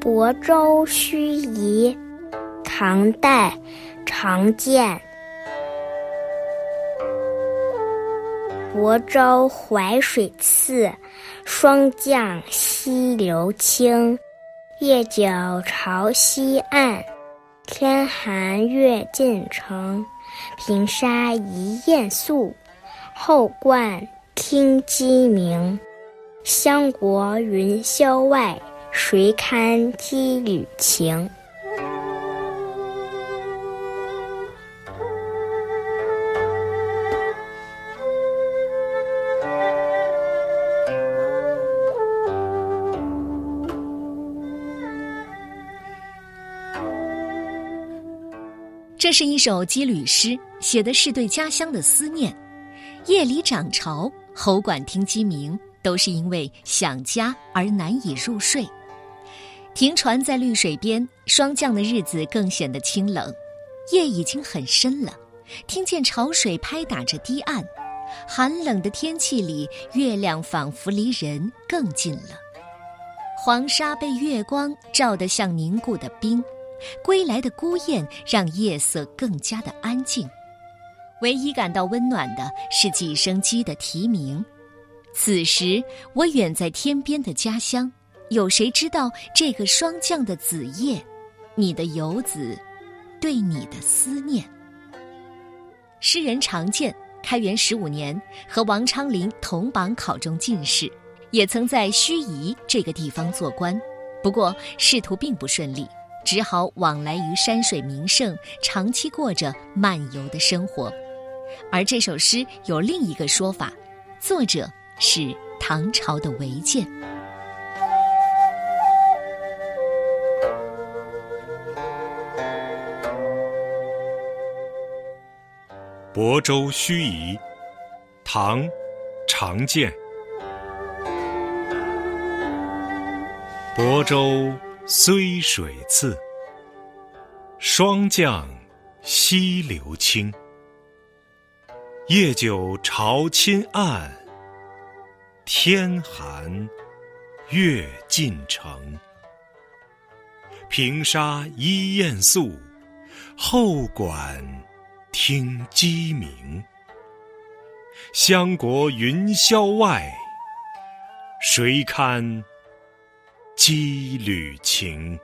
亳州盱眙，唐代，常见。亳州淮水次，霜降溪流清。夜久潮汐暗，天寒月近城。平沙一雁宿，后观听鸡鸣。乡国云霄外，谁堪羁旅情？这是一首羁旅诗，写的是对家乡的思念。夜里涨潮，喉管听鸡鸣，都是因为想家而难以入睡。停船在绿水边，霜降的日子更显得清冷。夜已经很深了，听见潮水拍打着堤岸，寒冷的天气里，月亮仿佛离人更近了。黄沙被月光照得像凝固的冰。归来的孤雁让夜色更加的安静，唯一感到温暖的是几声鸡的啼鸣。此时，我远在天边的家乡，有谁知道这个霜降的子夜，你的游子对你的思念？诗人常见，开元十五年和王昌龄同榜考中进士，也曾在盱眙这个地方做官，不过仕途并不顺利。只好往来于山水名胜，长期过着漫游的生活。而这首诗有另一个说法，作者是唐朝的韦建。亳州盱眙，唐，常见。亳州。虽水次，霜降溪流清。夜久潮侵岸，天寒月近城。平沙一雁宿，后馆听鸡鸣。相国云霄外，谁堪羁旅情。